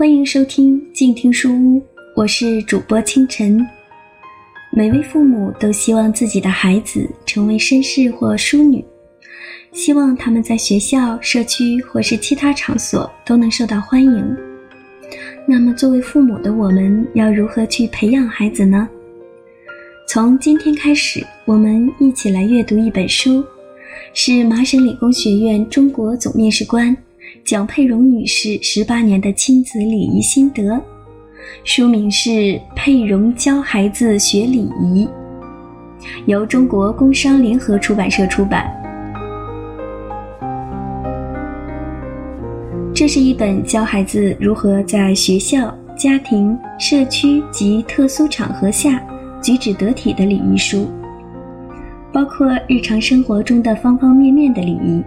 欢迎收听静听书屋，我是主播清晨。每位父母都希望自己的孩子成为绅士或淑女，希望他们在学校、社区或是其他场所都能受到欢迎。那么，作为父母的我们要如何去培养孩子呢？从今天开始，我们一起来阅读一本书，是麻省理工学院中国总面试官蒋佩蓉女士十八年的亲子礼仪心得。书名是《佩蓉教孩子学礼仪》，由中国工商联合出版社出版。这是一本教孩子如何在学校、家庭、社区及特殊场合下。举止得体的礼仪书，包括日常生活中的方方面面的礼仪。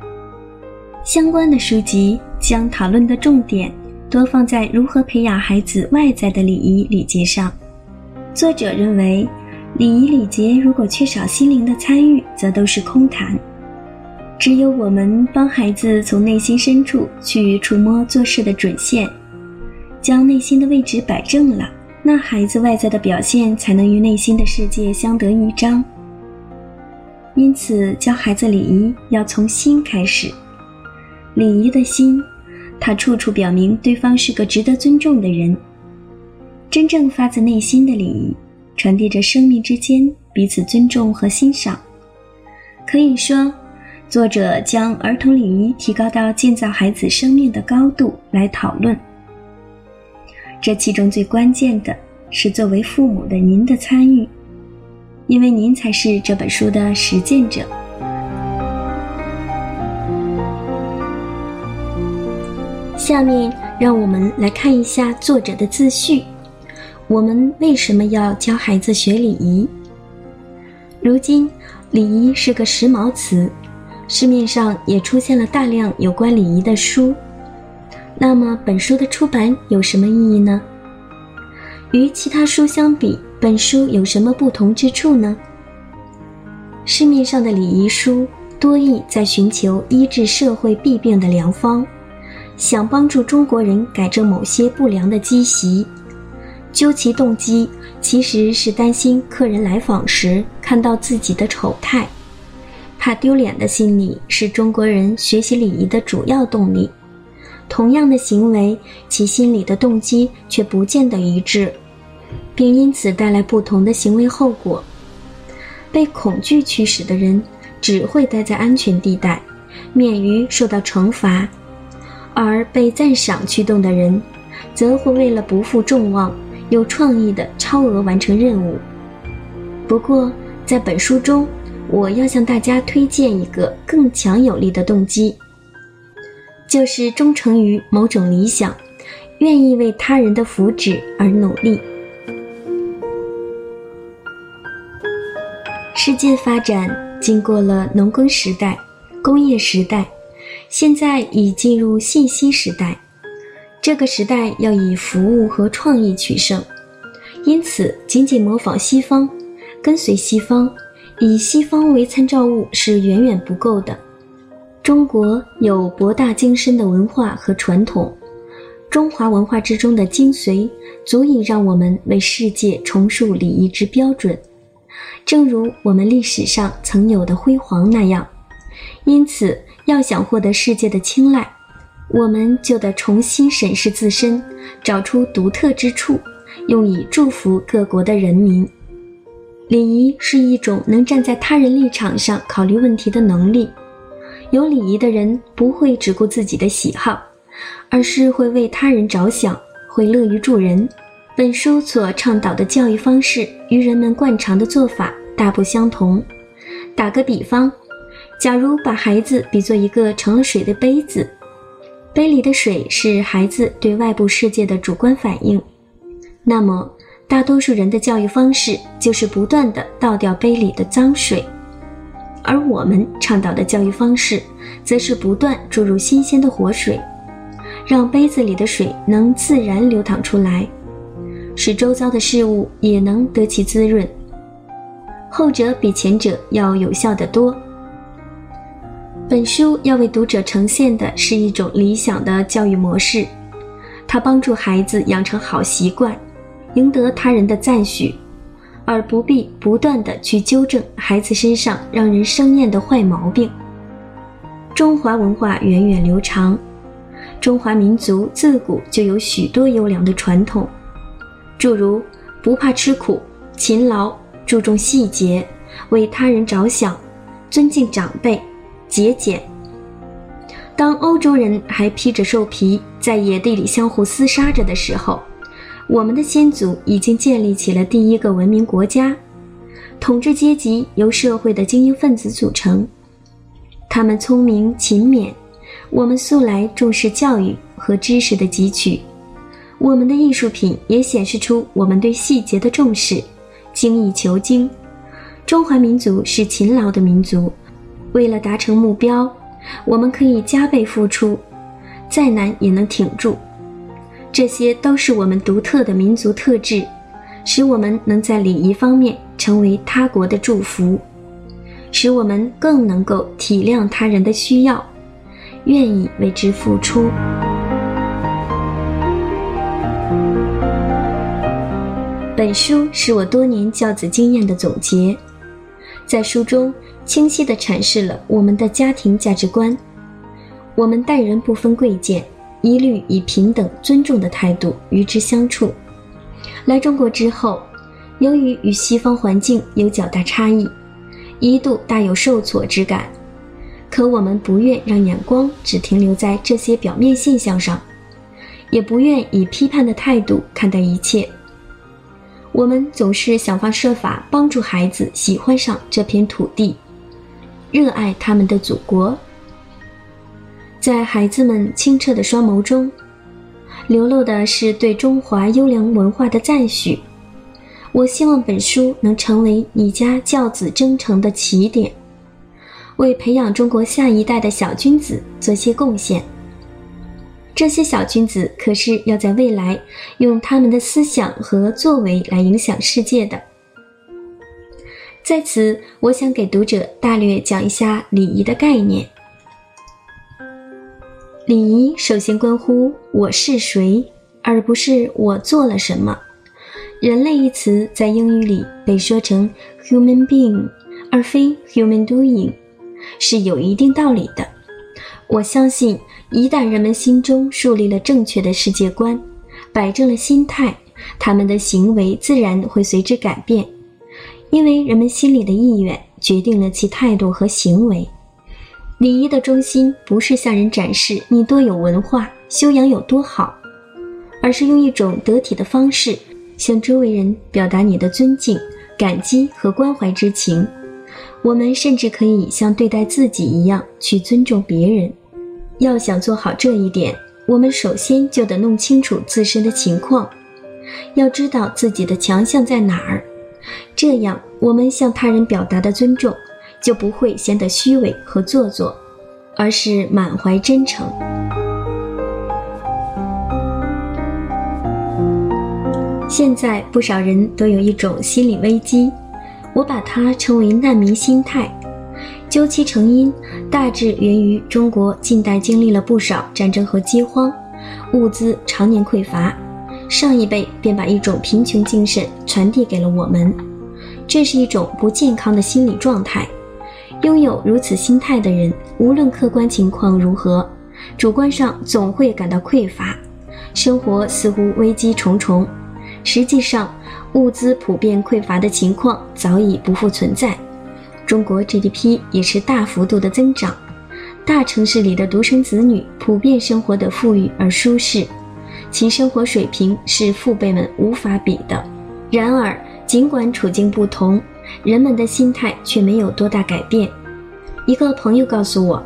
相关的书籍将讨论的重点多放在如何培养孩子外在的礼仪礼节上。作者认为，礼仪礼节如果缺少心灵的参与，则都是空谈。只有我们帮孩子从内心深处去触摸做事的准线，将内心的位置摆正了。那孩子外在的表现才能与内心的世界相得益彰。因此，教孩子礼仪要从心开始。礼仪的心，它处处表明对方是个值得尊重的人。真正发自内心的礼仪，传递着生命之间彼此尊重和欣赏。可以说，作者将儿童礼仪提高到建造孩子生命的高度来讨论。这其中最关键的是作为父母的您的参与，因为您才是这本书的实践者。下面让我们来看一下作者的自序：我们为什么要教孩子学礼仪？如今，礼仪是个时髦词，市面上也出现了大量有关礼仪的书。那么本书的出版有什么意义呢？与其他书相比，本书有什么不同之处呢？市面上的礼仪书多意在寻求医治社会弊病的良方，想帮助中国人改正某些不良的积习。究其动机，其实是担心客人来访时看到自己的丑态，怕丢脸的心理是中国人学习礼仪的主要动力。同样的行为，其心理的动机却不见得一致，并因此带来不同的行为后果。被恐惧驱使的人只会待在安全地带，免于受到惩罚；而被赞赏驱动的人，则会为了不负众望，有创意的超额完成任务。不过，在本书中，我要向大家推荐一个更强有力的动机。就是忠诚于某种理想，愿意为他人的福祉而努力。世界发展经过了农耕时代、工业时代，现在已进入信息时代。这个时代要以服务和创意取胜，因此仅仅模仿西方、跟随西方、以西方为参照物是远远不够的。中国有博大精深的文化和传统，中华文化之中的精髓，足以让我们为世界重塑礼仪之标准，正如我们历史上曾有的辉煌那样。因此，要想获得世界的青睐，我们就得重新审视自身，找出独特之处，用以祝福各国的人民。礼仪是一种能站在他人立场上考虑问题的能力。有礼仪的人不会只顾自己的喜好，而是会为他人着想，会乐于助人。本书所倡导的教育方式与人们惯常的做法大不相同。打个比方，假如把孩子比作一个盛了水的杯子，杯里的水是孩子对外部世界的主观反应，那么大多数人的教育方式就是不断的倒掉杯里的脏水。而我们倡导的教育方式，则是不断注入新鲜的活水，让杯子里的水能自然流淌出来，使周遭的事物也能得其滋润。后者比前者要有效得多。本书要为读者呈现的是一种理想的教育模式，它帮助孩子养成好习惯，赢得他人的赞许，而不必不断的去纠正孩子身上让人生厌的坏毛病。中华文化源远流长，中华民族自古就有许多优良的传统，诸如不怕吃苦、勤劳、注重细节、为他人着想、尊敬长辈、节俭。当欧洲人还披着兽皮在野地里相互厮杀着的时候，我们的先祖已经建立起了第一个文明国家，统治阶级由社会的精英分子组成。他们聪明勤勉，我们素来重视教育和知识的汲取。我们的艺术品也显示出我们对细节的重视，精益求精。中华民族是勤劳的民族，为了达成目标，我们可以加倍付出，再难也能挺住。这些都是我们独特的民族特质，使我们能在礼仪方面成为他国的祝福。使我们更能够体谅他人的需要，愿意为之付出。本书是我多年教子经验的总结，在书中清晰地阐释了我们的家庭价值观。我们待人不分贵贱，一律以平等尊重的态度与之相处。来中国之后，由于与西方环境有较大差异。一度大有受挫之感，可我们不愿让眼光只停留在这些表面现象上，也不愿以批判的态度看待一切。我们总是想方设法帮助孩子喜欢上这片土地，热爱他们的祖国。在孩子们清澈的双眸中，流露的是对中华优良文化的赞许。我希望本书能成为你家教子征程的起点，为培养中国下一代的小君子做些贡献。这些小君子可是要在未来用他们的思想和作为来影响世界的。在此，我想给读者大略讲一下礼仪的概念。礼仪首先关乎我是谁，而不是我做了什么。人类一词在英语里被说成 human being，而非 human doing，是有一定道理的。我相信，一旦人们心中树立了正确的世界观，摆正了心态，他们的行为自然会随之改变。因为人们心里的意愿决定了其态度和行为。礼仪的中心不是向人展示你多有文化、修养有多好，而是用一种得体的方式。向周围人表达你的尊敬、感激和关怀之情。我们甚至可以像对待自己一样去尊重别人。要想做好这一点，我们首先就得弄清楚自身的情况，要知道自己的强项在哪儿。这样，我们向他人表达的尊重就不会显得虚伪和做作，而是满怀真诚。现在不少人都有一种心理危机，我把它称为难民心态。究其成因，大致源于中国近代经历了不少战争和饥荒，物资常年匮乏，上一辈便把一种贫穷精神传递给了我们。这是一种不健康的心理状态。拥有如此心态的人，无论客观情况如何，主观上总会感到匮乏，生活似乎危机重重。实际上，物资普遍匮乏的情况早已不复存在。中国 GDP 也是大幅度的增长，大城市里的独生子女普遍生活的富裕而舒适，其生活水平是父辈们无法比的。然而，尽管处境不同，人们的心态却没有多大改变。一个朋友告诉我，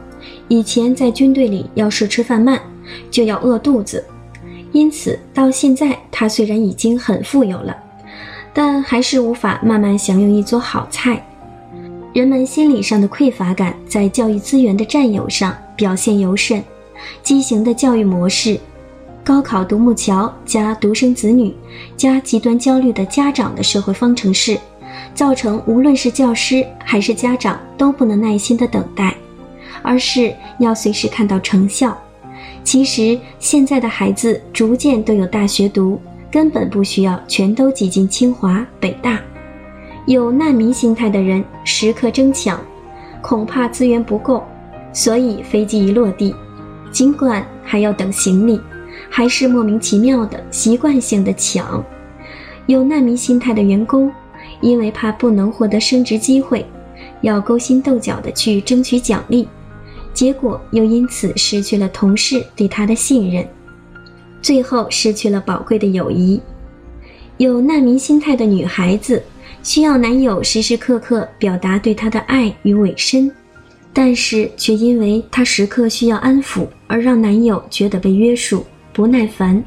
以前在军队里，要是吃饭慢，就要饿肚子。因此，到现在，他虽然已经很富有了，但还是无法慢慢享用一桌好菜。人们心理上的匮乏感，在教育资源的占有上表现尤甚。畸形的教育模式，高考独木桥加独生子女加极端焦虑的家长的社会方程式，造成无论是教师还是家长都不能耐心的等待，而是要随时看到成效。其实现在的孩子逐渐都有大学读，根本不需要全都挤进清华、北大。有难民心态的人时刻争抢，恐怕资源不够，所以飞机一落地，尽管还要等行李，还是莫名其妙的习惯性的抢。有难民心态的员工，因为怕不能获得升职机会，要勾心斗角的去争取奖励，结果又因此失去了同事对他的信任，最后失去了宝贵的友谊。有难民心态的女孩子。需要男友时时刻刻表达对她的爱与委身，但是却因为她时刻需要安抚而让男友觉得被约束、不耐烦。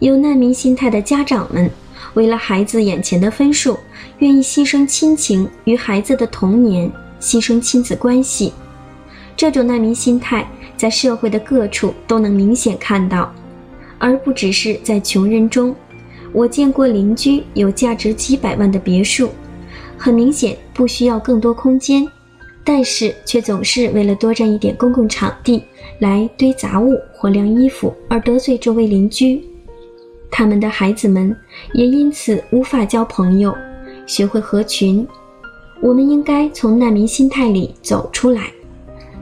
有难民心态的家长们，为了孩子眼前的分数，愿意牺牲亲情与孩子的童年，牺牲亲子关系。这种难民心态在社会的各处都能明显看到，而不只是在穷人中。我见过邻居有价值几百万的别墅。很明显不需要更多空间，但是却总是为了多占一点公共场地来堆杂物或晾衣服而得罪周围邻居，他们的孩子们也因此无法交朋友，学会合群。我们应该从难民心态里走出来。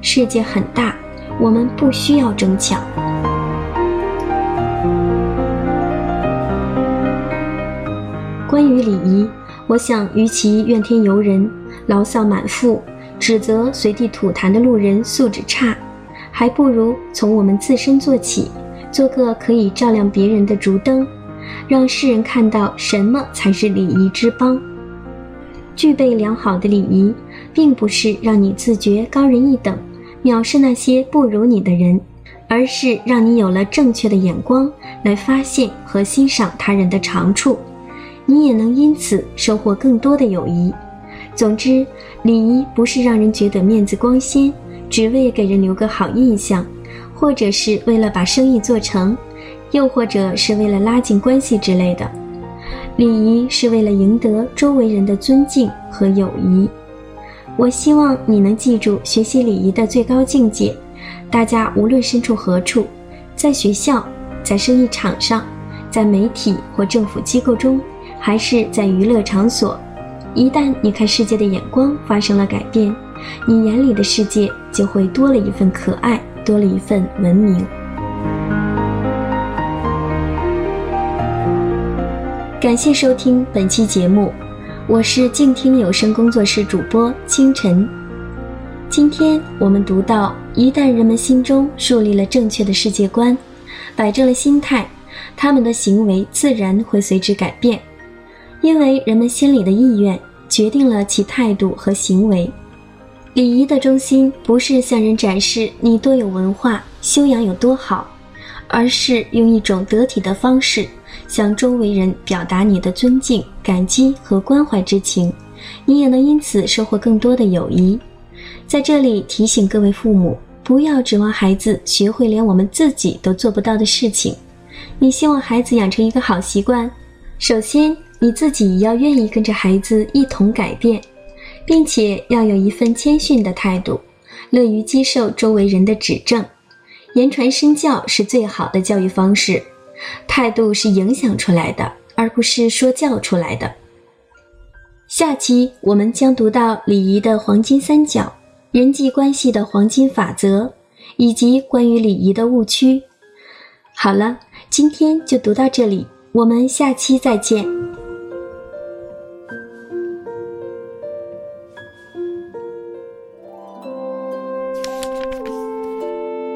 世界很大，我们不需要争抢。关于礼仪。我想，与其怨天尤人、牢骚满腹、指责随地吐痰的路人素质差，还不如从我们自身做起，做个可以照亮别人的烛灯，让世人看到什么才是礼仪之邦。具备良好的礼仪，并不是让你自觉高人一等，藐视那些不如你的人，而是让你有了正确的眼光来发现和欣赏他人的长处。你也能因此收获更多的友谊。总之，礼仪不是让人觉得面子光鲜，只为给人留个好印象，或者是为了把生意做成，又或者是为了拉近关系之类的。礼仪是为了赢得周围人的尊敬和友谊。我希望你能记住学习礼仪的最高境界。大家无论身处何处，在学校、在生意场上、在媒体或政府机构中。还是在娱乐场所，一旦你看世界的眼光发生了改变，你眼里的世界就会多了一份可爱，多了一份文明。感谢收听本期节目，我是静听有声工作室主播清晨。今天我们读到，一旦人们心中树立了正确的世界观，摆正了心态，他们的行为自然会随之改变。因为人们心里的意愿决定了其态度和行为。礼仪的中心不是向人展示你多有文化、修养有多好，而是用一种得体的方式向周围人表达你的尊敬、感激和关怀之情。你也能因此收获更多的友谊。在这里提醒各位父母，不要指望孩子学会连我们自己都做不到的事情。你希望孩子养成一个好习惯，首先。你自己要愿意跟着孩子一同改变，并且要有一份谦逊的态度，乐于接受周围人的指正。言传身教是最好的教育方式，态度是影响出来的，而不是说教出来的。下期我们将读到礼仪的黄金三角、人际关系的黄金法则，以及关于礼仪的误区。好了，今天就读到这里，我们下期再见。